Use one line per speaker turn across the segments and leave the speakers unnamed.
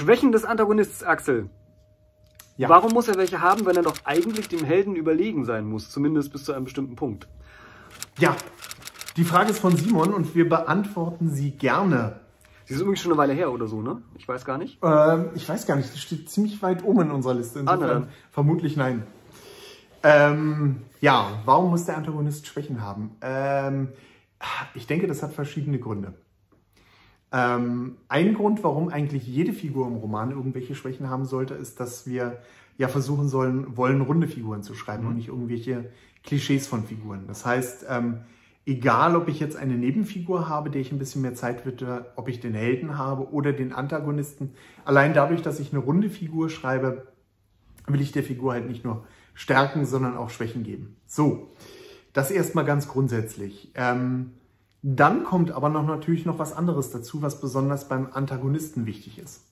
Schwächen des Antagonists, Axel. Ja. Warum muss er welche haben, wenn er doch eigentlich dem Helden überlegen sein muss, zumindest bis zu einem bestimmten Punkt?
Ja, die Frage ist von Simon und wir beantworten sie gerne.
Sie ist übrigens schon eine Weile her oder so, ne? Ich weiß gar nicht.
Ähm, ich weiß gar nicht, das steht ziemlich weit oben in unserer Liste. Ah, Insofern ah, vermutlich nein. Ähm, ja, warum muss der Antagonist Schwächen haben? Ähm, ich denke, das hat verschiedene Gründe. Ähm, ein Grund, warum eigentlich jede Figur im Roman irgendwelche Schwächen haben sollte, ist, dass wir ja versuchen sollen, wollen runde Figuren zu schreiben mhm. und nicht irgendwelche Klischees von Figuren. Das heißt, ähm, egal ob ich jetzt eine Nebenfigur habe, der ich ein bisschen mehr Zeit widme, ob ich den Helden habe oder den Antagonisten, allein dadurch, dass ich eine runde Figur schreibe, will ich der Figur halt nicht nur Stärken, sondern auch Schwächen geben. So, das erstmal ganz grundsätzlich. Ähm, dann kommt aber noch natürlich noch was anderes dazu, was besonders beim Antagonisten wichtig ist.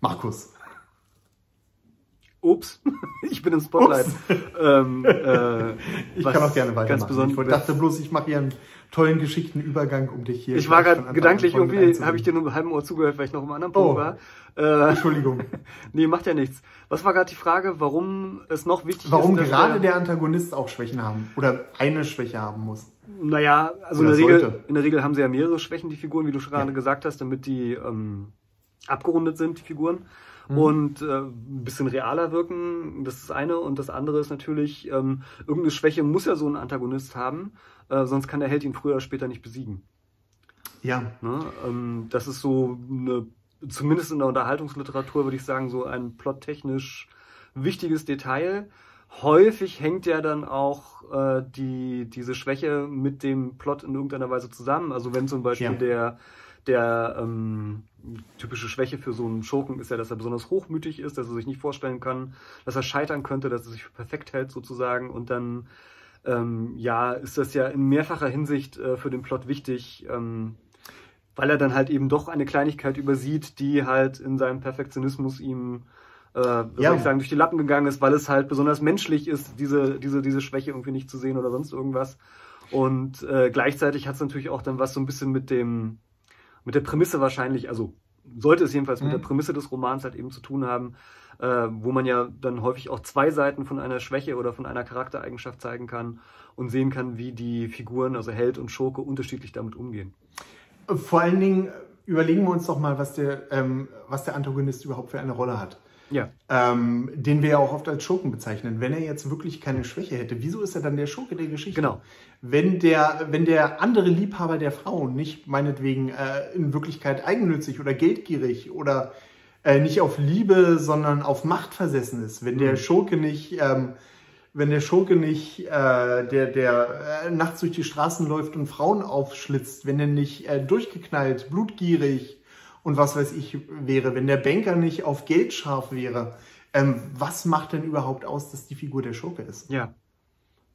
Markus.
Ups, ich bin im Spotlight.
Ähm, äh, ich kann auch gerne weitermachen. Ganz besonders. Ich dachte bloß, ich mache hier einen tollen Geschichtenübergang, um dich hier...
Ich war gerade gedanklich, irgendwie habe ich dir nur einen halben Ohr zugehört, weil ich noch im anderen Punkt oh, war.
Äh, Entschuldigung.
nee, macht ja nichts. Was war gerade die Frage, warum es noch wichtig
warum ist... Warum gerade der Antagonist auch Schwächen haben oder eine Schwäche haben muss?
Naja, also in der, Regel, in der Regel haben sie ja mehrere Schwächen, die Figuren, wie du schon gerade ja. gesagt hast, damit die ähm, abgerundet sind, die Figuren. Mhm. Und äh, ein bisschen realer wirken, das ist das eine. Und das andere ist natürlich, ähm, irgendeine Schwäche muss ja so ein Antagonist haben, äh, sonst kann der Held ihn früher oder später nicht besiegen.
Ja.
Ne? Ähm, das ist so eine, zumindest in der Unterhaltungsliteratur würde ich sagen, so ein plottechnisch wichtiges Detail häufig hängt ja dann auch äh, die, diese Schwäche mit dem Plot in irgendeiner Weise zusammen. Also wenn zum Beispiel ja. der, der ähm, typische Schwäche für so einen Schurken ist ja, dass er besonders hochmütig ist, dass er sich nicht vorstellen kann, dass er scheitern könnte, dass er sich für perfekt hält sozusagen und dann ähm, ja, ist das ja in mehrfacher Hinsicht äh, für den Plot wichtig, ähm, weil er dann halt eben doch eine Kleinigkeit übersieht, die halt in seinem Perfektionismus ihm äh, ja. ich sagen, durch die Lappen gegangen ist, weil es halt besonders menschlich ist, diese, diese, diese Schwäche irgendwie nicht zu sehen oder sonst irgendwas. Und äh, gleichzeitig hat es natürlich auch dann was so ein bisschen mit dem, mit der Prämisse wahrscheinlich, also sollte es jedenfalls mhm. mit der mhm. Prämisse des Romans halt eben zu tun haben, äh, wo man ja dann häufig auch zwei Seiten von einer Schwäche oder von einer Charaktereigenschaft zeigen kann und sehen kann, wie die Figuren, also Held und Schurke, unterschiedlich damit umgehen.
Vor allen Dingen überlegen wir uns doch mal, was der, ähm, was der Antagonist überhaupt für eine Rolle hat
ja.
ähm, den wir ja auch oft als Schurken bezeichnen. Wenn er jetzt wirklich keine Schwäche hätte, wieso ist er dann der Schurke der Geschichte?
Genau.
Wenn der, wenn der andere Liebhaber der Frau nicht meinetwegen äh, in Wirklichkeit eigennützig oder geldgierig oder äh, nicht auf Liebe, sondern auf Macht versessen ist, wenn der mhm. Schurke nicht, ähm, wenn der Schurke nicht, äh, der, der äh, nachts durch die Straßen läuft und Frauen aufschlitzt, wenn er nicht äh, durchgeknallt, blutgierig, und was weiß ich wäre, wenn der Banker nicht auf Geld scharf wäre. Ähm, was macht denn überhaupt aus, dass die Figur der Schurke ist?
Ja.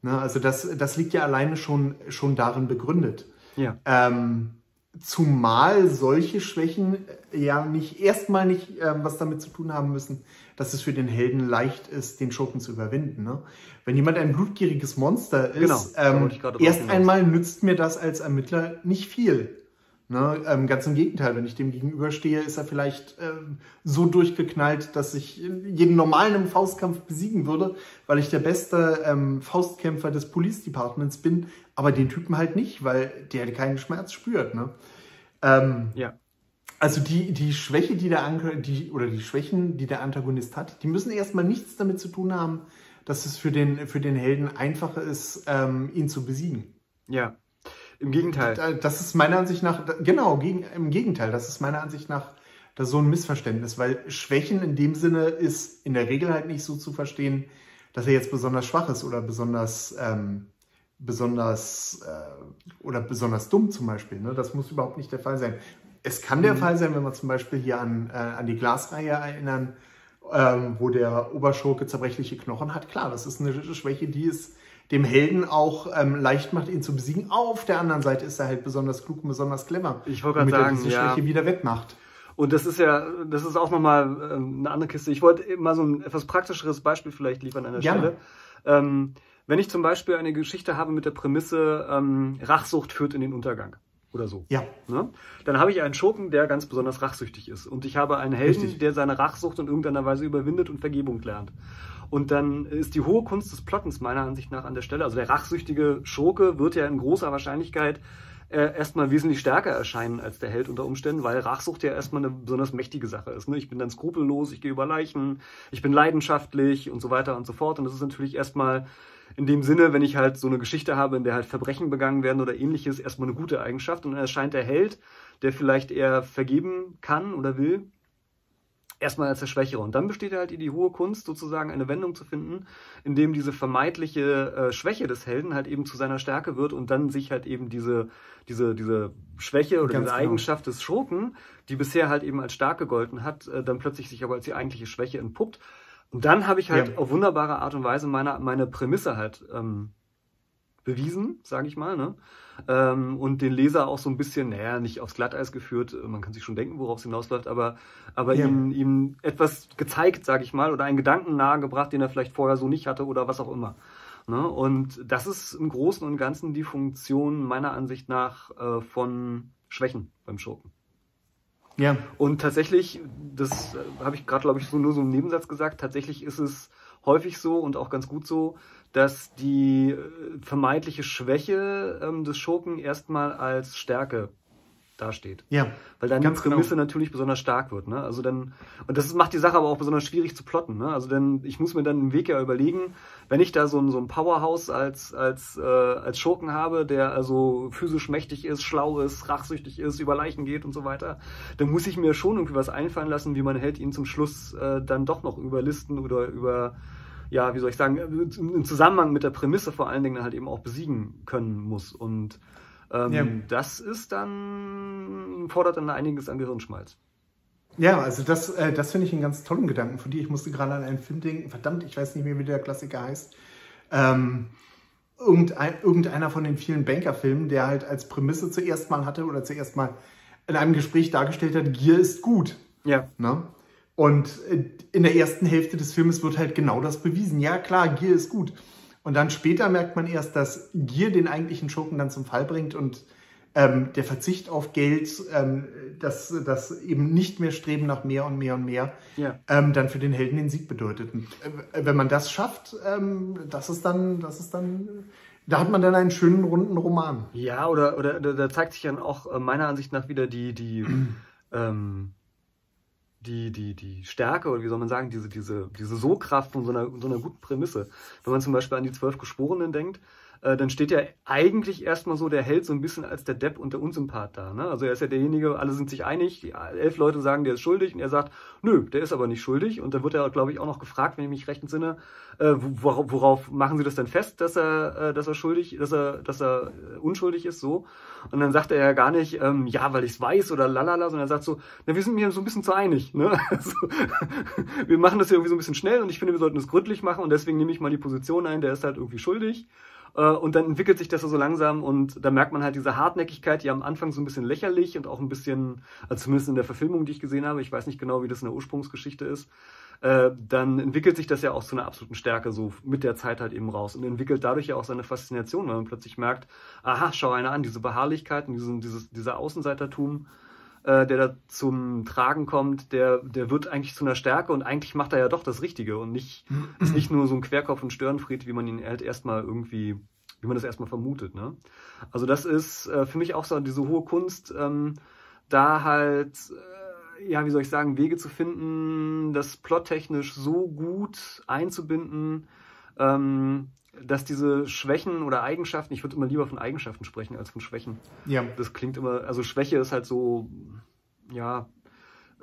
Ne, also das, das liegt ja alleine schon, schon darin begründet.
Ja.
Ähm, zumal solche Schwächen ja nicht erstmal nicht ähm, was damit zu tun haben müssen, dass es für den Helden leicht ist, den Schurken zu überwinden. Ne? Wenn jemand ein blutgieriges Monster ist, genau, ähm, erst einmal nützt mir das als Ermittler nicht viel. Ne, ähm, ganz im Gegenteil, wenn ich dem gegenüberstehe, ist er vielleicht ähm, so durchgeknallt, dass ich jeden normalen im Faustkampf besiegen würde, weil ich der beste ähm, Faustkämpfer des Police Departments bin, aber den Typen halt nicht, weil der keinen Schmerz spürt. Ne? Ähm,
ja.
Also die, die Schwäche, die der Anker, die, oder die Schwächen, die der Antagonist hat, die müssen erstmal nichts damit zu tun haben, dass es für den, für den Helden einfacher ist, ähm, ihn zu besiegen.
Ja. Im Gegenteil.
Das ist meiner Ansicht nach, genau, im Gegenteil, das ist meiner Ansicht nach das so ein Missverständnis, weil Schwächen in dem Sinne ist in der Regel halt nicht so zu verstehen, dass er jetzt besonders schwach ist oder besonders, ähm, besonders äh, oder besonders dumm zum Beispiel. Ne? Das muss überhaupt nicht der Fall sein. Es kann der mhm. Fall sein, wenn wir zum Beispiel hier an, äh, an die Glasreihe erinnern, ähm, wo der Oberschurke zerbrechliche Knochen hat. Klar, das ist eine Schwäche, die ist dem Helden auch ähm, leicht macht, ihn zu besiegen. Auf der anderen Seite ist er halt besonders klug und besonders clever.
Ich wollte gerade sagen, er
diese Schwäche ja. wieder wettmacht.
Und das ist ja, das ist auch nochmal ähm, eine andere Kiste. Ich wollte mal so ein etwas praktischeres Beispiel vielleicht liefern an der Gerne. Stelle. Ähm, wenn ich zum Beispiel eine Geschichte habe mit der Prämisse, ähm, Rachsucht führt in den Untergang. Oder so.
Ja.
Ne? Dann habe ich einen Schurken, der ganz besonders rachsüchtig ist. Und ich habe einen Helden,
Richtig.
der seine Rachsucht in irgendeiner Weise überwindet und Vergebung lernt. Und dann ist die hohe Kunst des Plottens meiner Ansicht nach an der Stelle. Also der rachsüchtige Schurke wird ja in großer Wahrscheinlichkeit äh, erstmal wesentlich stärker erscheinen als der Held unter Umständen, weil Rachsucht ja erstmal eine besonders mächtige Sache ist. Ne? Ich bin dann skrupellos, ich gehe über Leichen, ich bin leidenschaftlich und so weiter und so fort. Und das ist natürlich erstmal in dem Sinne, wenn ich halt so eine Geschichte habe, in der halt Verbrechen begangen werden oder ähnliches, erstmal eine gute Eigenschaft. Und dann erscheint der Held, der vielleicht eher vergeben kann oder will, erstmal als der Schwächere. Und dann besteht halt die hohe Kunst, sozusagen eine Wendung zu finden, in dem diese vermeintliche äh, Schwäche des Helden halt eben zu seiner Stärke wird und dann sich halt eben diese, diese, diese Schwäche oder
Ganz
diese
genau.
Eigenschaft des Schurken, die bisher halt eben als stark gegolten hat, äh, dann plötzlich sich aber als die eigentliche Schwäche entpuppt. Und dann habe ich halt
Ja.
auf wunderbare Art und Weise meine, meine Prämisse halt ähm, bewiesen, sage ich mal, ne? Ähm, und den Leser auch so ein bisschen, naja, nicht aufs Glatteis geführt, man kann sich schon denken, worauf es hinausläuft, aber, aber
Ja.
ihm, ihm etwas gezeigt, sage ich mal, oder einen Gedanken nahegebracht, den er vielleicht vorher so nicht hatte oder was auch immer. Ne? Und das ist im Großen und Ganzen die Funktion meiner Ansicht nach äh, von Schwächen beim Schurken.
Ja.
Und tatsächlich, das äh, habe ich gerade, glaube ich, so nur so im Nebensatz gesagt, tatsächlich ist es häufig so und auch ganz gut so, dass die äh, vermeintliche Schwäche ähm, des Schurken erstmal als Stärke dasteht.
Ja.
Weil dann die Prämisse
genau.
natürlich besonders stark wird. Ne? Also dann, und das macht die Sache aber auch besonders schwierig zu plotten. Ne? Also dann, ich muss mir dann einen Weg ja überlegen, wenn ich da so ein, so ein Powerhouse als, als, äh, als Schurken habe, der also physisch mächtig ist, schlau ist, rachsüchtig ist, über Leichen geht und so weiter, dann muss ich mir schon irgendwie was einfallen lassen, wie mein Held ihn zum Schluss äh, dann doch noch überlisten oder über ja, wie soll ich sagen, im Zusammenhang mit der Prämisse vor allen Dingen halt eben auch besiegen können muss. Und ähm,
Ja.
das ist dann, fordert dann einiges an Gehirnschmalz.
Ja, also das, äh, das finde ich einen ganz tollen Gedanken von dir. Ich musste gerade an einen Film denken. Verdammt, ich weiß nicht mehr, wie der Klassiker heißt. Ähm, irgendein, irgendeiner von den vielen Banker-Filmen, der halt als Prämisse zuerst mal hatte oder zuerst mal in einem Gespräch dargestellt hat, Gier ist gut.
Ja.
Ne? Und äh, in der ersten Hälfte des Filmes wird halt genau das bewiesen. Ja, klar, Gier ist gut. Und dann später merkt man erst, dass Gier den eigentlichen Schurken dann zum Fall bringt und ähm, der Verzicht auf Geld, ähm, das, das eben nicht mehr Streben nach mehr und mehr und mehr,
Ja.
ähm, dann für den Helden den Sieg bedeutet. Und, äh, wenn man das schafft, ähm, das ist dann, das ist dann, da hat man dann einen schönen runden Roman.
Ja, oder, oder da, zeigt sich dann auch äh, meiner Ansicht nach wieder die, die, ähm, die, die, die Stärke oder wie soll man sagen, diese, diese, diese So-Kraft von so einer, so einer guten Prämisse. Wenn man zum Beispiel an die zwölf Geschworenen denkt, äh, dann steht ja eigentlich erstmal so der Held so ein bisschen als der Depp und der Unsympath da. Ne? Also er ist ja derjenige, alle sind sich einig, die elf Leute sagen, der ist schuldig und er sagt, nö, der ist aber nicht schuldig. Und da wird er, glaube ich, auch noch gefragt, wenn ich mich recht entsinne, äh, worauf, worauf machen Sie das denn fest, dass er, äh, dass er schuldig, dass er, dass er äh, unschuldig ist, so. Und dann sagt er ja gar nicht, ähm, ja, weil ich es weiß oder lalala, sondern er sagt so, na, wir sind mir so ein bisschen zu einig, ne? Also, wir machen das hier irgendwie so ein bisschen schnell und ich finde, wir sollten es gründlich machen und deswegen nehme ich mal die Position ein, der ist halt irgendwie schuldig. Äh, Und dann entwickelt sich das so langsam und da merkt man halt diese Hartnäckigkeit, die am Anfang so ein bisschen lächerlich und auch ein bisschen, also zumindest in der Verfilmung, die ich gesehen habe, ich weiß nicht genau, wie das in der Ursprungsgeschichte ist, äh, dann entwickelt sich das ja auch zu einer absoluten Stärke so mit der Zeit halt eben raus und entwickelt dadurch ja auch seine Faszination, weil man plötzlich merkt, aha, schau einer an, diese Beharrlichkeit und dieses, dieser Außenseitertum, äh, der da zum Tragen kommt, der, der wird eigentlich zu einer Stärke und eigentlich macht er ja doch das Richtige und nicht, ist nicht nur so ein Querkopf und Störenfried, wie man ihn halt erstmal irgendwie, wie man das erstmal vermutet. Ne? Also das ist äh, für mich auch so diese hohe Kunst, ähm, da halt, äh, ja, wie soll ich sagen, Wege zu finden, das plottechnisch so gut einzubinden, ähm, dass diese Schwächen oder Eigenschaften, ich würde immer lieber von Eigenschaften sprechen als von Schwächen.
Ja.
Das klingt immer, also Schwäche ist halt so, ja,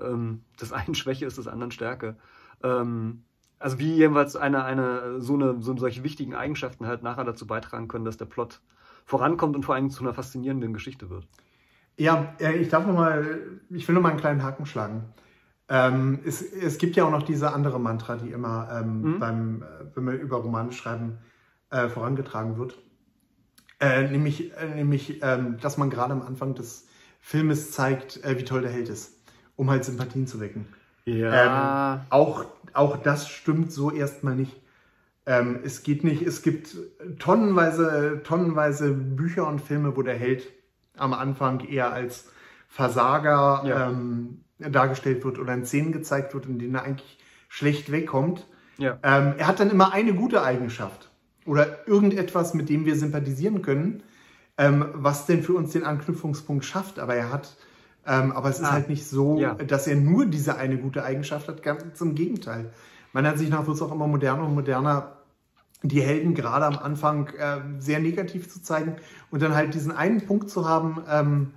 ähm, das einen Schwäche ist des anderen Stärke. Ähm, also wie jedenfalls eine, eine, so eine, so solche wichtigen Eigenschaften halt nachher dazu beitragen können, dass der Plot vorankommt und vor allem zu einer faszinierenden Geschichte wird.
Ja, äh, ich darf noch mal, ich will noch mal einen kleinen Haken schlagen. Ähm, es, es gibt ja auch noch diese andere Mantra, die immer ähm,
Mhm.
beim, äh, wenn wir über Romane schreiben, äh, vorangetragen wird. Äh, nämlich, äh, nämlich ähm, dass man gerade am Anfang des Filmes zeigt, äh, wie toll der Held ist, um halt Sympathien zu wecken. Ähm, auch, auch das stimmt so erstmal nicht. Ähm, es geht nicht, es gibt tonnenweise, tonnenweise Bücher und Filme, wo der Held am Anfang eher als Versager ja. ähm, dargestellt wird oder in Szenen gezeigt wird, in denen er eigentlich schlecht wegkommt. Ja. Ähm, er hat dann immer eine gute Eigenschaft oder irgendetwas, mit dem wir sympathisieren können, ähm, was denn für uns den Anknüpfungspunkt schafft. Aber er hat, ähm, aber es ist ah. halt nicht so, ja. dass er nur diese eine gute Eigenschaft hat. Ganz im Gegenteil. Meiner Ansicht nach wird es auch immer moderner und moderner, die Helden gerade am Anfang äh, sehr negativ zu zeigen und dann halt diesen einen Punkt zu haben, ähm,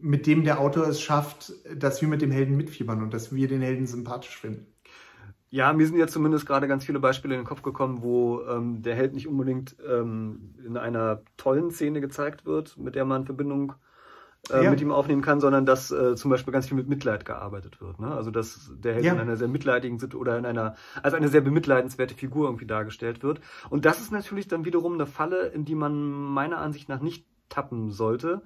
mit dem der Autor es schafft, dass wir mit dem Helden mitfiebern und dass wir den Helden sympathisch finden.
Ja, mir sind ja zumindest gerade ganz viele Beispiele in den Kopf gekommen, wo ähm, der Held nicht unbedingt ähm, in einer tollen Szene gezeigt wird, mit der man Verbindung äh, ja. mit ihm aufnehmen kann, sondern dass äh, zum Beispiel ganz viel mit Mitleid gearbeitet wird. Ne? Also dass der Held ja. in einer sehr mitleidigen Situation oder in einer als eine sehr bemitleidenswerte Figur irgendwie dargestellt wird. Und das ist natürlich dann wiederum eine Falle, in die man meiner Ansicht nach nicht tappen sollte.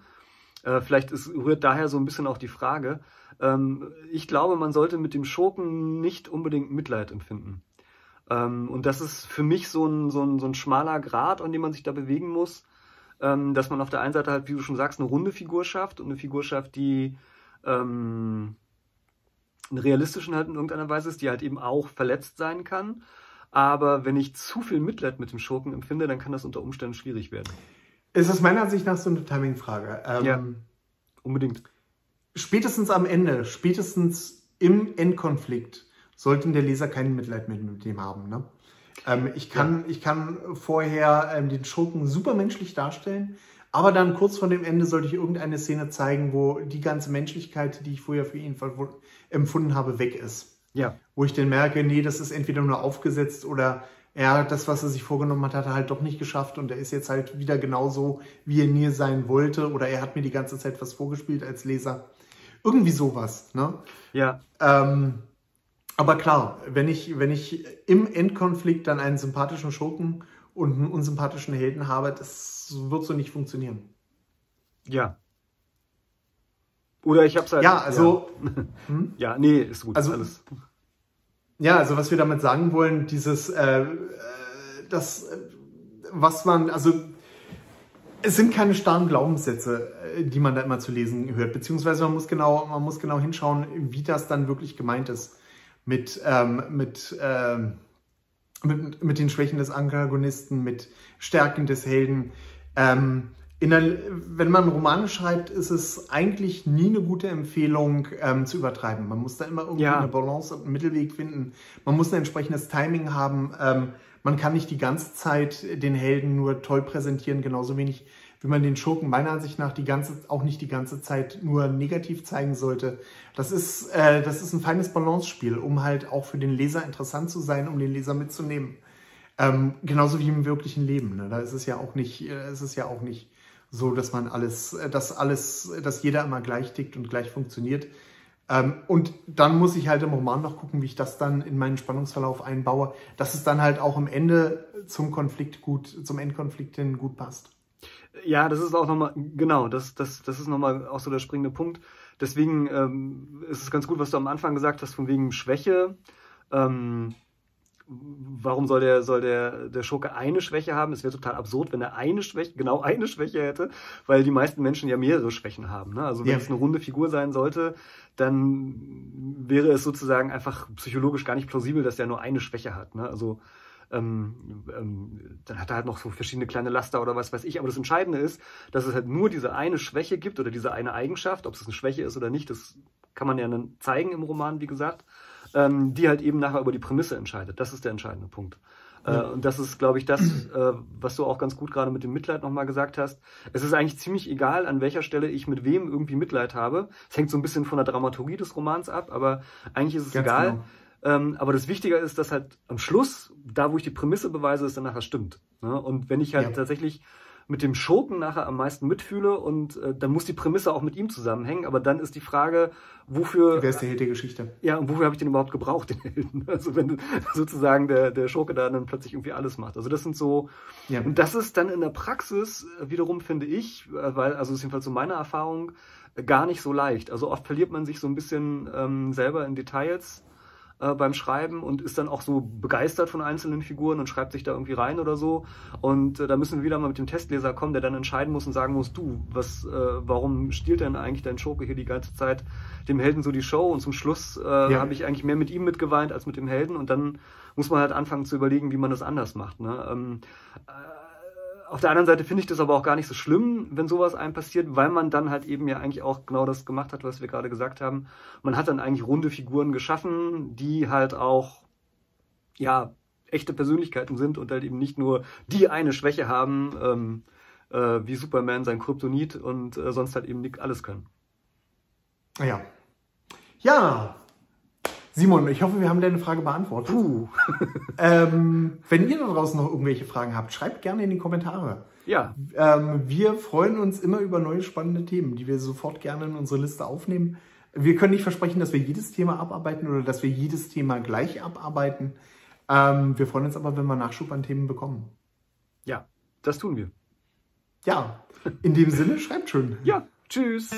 Äh, vielleicht ist, rührt daher so ein bisschen auch die Frage, ähm, ich glaube, man sollte mit dem Schurken nicht unbedingt Mitleid empfinden. Ähm, und das ist für mich so ein, so, ein, so ein schmaler Grad, an dem man sich da bewegen muss, ähm, dass man auf der einen Seite halt, wie du schon sagst, eine runde Figur schafft und eine Figur schafft, die ähm, einen realistischen halt in irgendeiner Weise ist, die halt eben auch verletzt sein kann. Aber wenn ich zu viel Mitleid mit dem Schurken empfinde, dann kann das unter Umständen schwierig werden.
Es ist meiner Ansicht nach so eine Timing-Frage.
Ähm, ja, unbedingt
spätestens am Ende, spätestens im Endkonflikt, sollten der Leser kein Mitleid mehr mit dem haben. Ne? Ähm, ich, kann, ja. ich kann vorher ähm, den Schurken supermenschlich darstellen, aber dann kurz vor dem Ende sollte ich irgendeine Szene zeigen, wo die ganze Menschlichkeit, die ich vorher für ihn empfunden habe, weg ist. Ja. Wo ich dann merke, nee, das ist entweder nur aufgesetzt oder er das, was er sich vorgenommen hat, hat er halt doch nicht geschafft und er ist jetzt halt wieder genauso, wie er nie sein wollte oder er hat mir die ganze Zeit was vorgespielt als Leser. Irgendwie sowas. Ne? Ja. Ähm, aber klar, wenn ich, wenn ich im Endkonflikt dann einen sympathischen Schurken und einen unsympathischen Helden habe, das wird so nicht funktionieren.
Ja. Oder ich hab's halt.
Ja, also.
Ja, hm? ja nee, ist gut.
Also, alles. Ja, also was wir damit sagen wollen, dieses, äh, äh das, äh, was man, also es sind keine starren Glaubenssätze, äh, die man da immer zu lesen hört, beziehungsweise man muss genau, man muss genau hinschauen, wie das dann wirklich gemeint ist mit, ähm, mit, ähm, mit, mit den Schwächen des Antagonisten, mit Stärken des Helden. Ähm, der, wenn man Romane schreibt, ist es eigentlich nie eine gute Empfehlung ähm, zu übertreiben. Man muss da immer irgendwie ja. eine Balance und einen Mittelweg finden. Man muss ein entsprechendes Timing haben. Ähm, man kann nicht die ganze Zeit den Helden nur toll präsentieren, genauso wenig wie man den Schurken meiner Ansicht nach die ganze, auch nicht die ganze Zeit nur negativ zeigen sollte. Das ist, äh, das ist ein feines Balance-Spiel, um halt auch für den Leser interessant zu sein, um den Leser mitzunehmen. Ähm, genauso wie im wirklichen Leben. Ne? Da ist es ja auch nicht, äh, ist es ja auch nicht so, dass man alles, dass alles, dass jeder immer gleich tickt und gleich funktioniert. Ähm, und dann muss ich halt im Roman noch gucken, wie ich das dann in meinen Spannungsverlauf einbaue, dass es dann halt auch am Ende zum Konflikt gut, zum Endkonflikt hin gut passt.
Ja, das ist auch nochmal, genau, das, das, das ist nochmal auch so der springende Punkt. Deswegen ähm, ist es ganz gut, was du am Anfang gesagt hast, von wegen Schwäche. Ähm, warum soll der, soll der, der Schurke eine Schwäche haben? Es wäre total absurd, wenn er eine Schwäche, genau eine Schwäche hätte, weil die meisten Menschen ja mehrere Schwächen haben. Ne? Also wenn ja. es eine runde Figur sein sollte, dann wäre es sozusagen einfach psychologisch gar nicht plausibel, dass der nur eine Schwäche hat. Ne? Also ähm, ähm, dann hat er halt noch so verschiedene kleine Laster oder was weiß ich. Aber das Entscheidende ist, dass es halt nur diese eine Schwäche gibt oder diese eine Eigenschaft, ob es eine Schwäche ist oder nicht, das kann man ja dann zeigen im Roman, wie gesagt ähm, die halt eben nachher über die Prämisse entscheidet. Das ist der entscheidende Punkt. Äh, ja. und das ist, glaube ich, das, äh, was du auch ganz gut gerade mit dem Mitleid nochmal gesagt hast. Es ist eigentlich ziemlich egal, an welcher Stelle ich mit wem irgendwie Mitleid habe. Es hängt so ein bisschen von der Dramaturgie des Romans ab, aber eigentlich ist es ganz egal. Genau. Ähm, aber das Wichtige ist, dass halt am Schluss, da wo ich die Prämisse beweise, es dann nachher stimmt. Ne? Und wenn ich halt ja. tatsächlich mit dem Schurken nachher am meisten mitfühle und äh, dann muss die Prämisse auch mit ihm zusammenhängen. Aber dann ist die Frage, wofür.
Wer ist der Held der Geschichte?
Ja, und wofür habe ich den überhaupt gebraucht, den Helden? Also wenn sozusagen der, der Schurke da dann plötzlich irgendwie alles macht. Also das sind so. Ja. Und das ist dann in der Praxis wiederum, finde ich, äh, weil, also das ist jedenfalls so meine Erfahrung, gar nicht so leicht. Also oft verliert man sich so ein bisschen ähm, selber in Details äh, beim Schreiben und ist dann auch so begeistert von einzelnen Figuren und schreibt sich da irgendwie rein oder so. Und äh, da müssen wir wieder mal mit dem Testleser kommen, der dann entscheiden muss und sagen muss, du, was, äh, warum stiehlt denn eigentlich dein Schurke hier die ganze Zeit dem Helden so die Show? Und zum Schluss äh, ja. habe ich eigentlich mehr mit ihm mitgeweint als mit dem Helden. Und dann muss man halt anfangen zu überlegen, wie man das anders macht. Ne? Ähm, äh, auf der anderen Seite finde ich das aber auch gar nicht so schlimm, wenn sowas einem passiert, weil man dann halt eben ja eigentlich auch genau das gemacht hat, was wir gerade gesagt haben. Man hat dann eigentlich runde Figuren geschaffen, die halt auch, ja, echte Persönlichkeiten sind und halt eben nicht nur die eine Schwäche haben, ähm, äh, wie Superman sein Kryptonit und äh, sonst halt eben nicht alles können.
Ja. Ja, Simon, ich hoffe, wir haben deine Frage beantwortet. Puh. ähm, wenn ihr da draußen noch irgendwelche Fragen habt, schreibt gerne in die Kommentare.
Ja.
Ähm, wir freuen uns immer über neue spannende Themen, die wir sofort gerne in unsere Liste aufnehmen. Wir können nicht versprechen, dass wir jedes Thema abarbeiten oder dass wir jedes Thema gleich abarbeiten. Ähm, wir freuen uns aber, wenn wir Nachschub an Themen bekommen.
Ja, das tun wir.
Ja, in dem Sinne, schreibt schön.
Ja, tschüss.